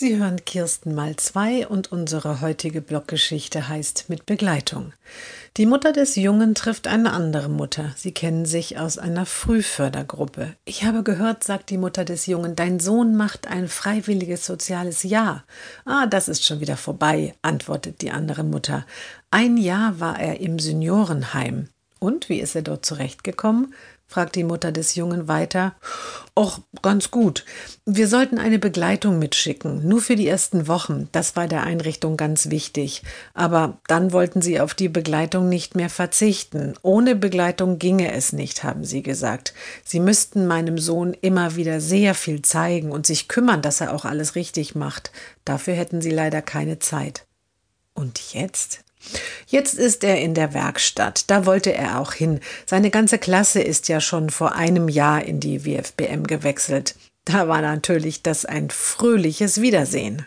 Sie hören Kirsten mal zwei und unsere heutige Bloggeschichte heißt Mit Begleitung. Die Mutter des Jungen trifft eine andere Mutter. Sie kennen sich aus einer Frühfördergruppe. Ich habe gehört, sagt die Mutter des Jungen, dein Sohn macht ein freiwilliges soziales Jahr. Ah, das ist schon wieder vorbei, antwortet die andere Mutter. Ein Jahr war er im Seniorenheim. Und wie ist er dort zurechtgekommen? fragt die Mutter des Jungen weiter. Och, ganz gut. Wir sollten eine Begleitung mitschicken, nur für die ersten Wochen. Das war der Einrichtung ganz wichtig. Aber dann wollten sie auf die Begleitung nicht mehr verzichten. Ohne Begleitung ginge es nicht, haben sie gesagt. Sie müssten meinem Sohn immer wieder sehr viel zeigen und sich kümmern, dass er auch alles richtig macht. Dafür hätten sie leider keine Zeit. Und jetzt? Jetzt ist er in der Werkstatt, da wollte er auch hin. Seine ganze Klasse ist ja schon vor einem Jahr in die WFBM gewechselt. Da war natürlich das ein fröhliches Wiedersehen.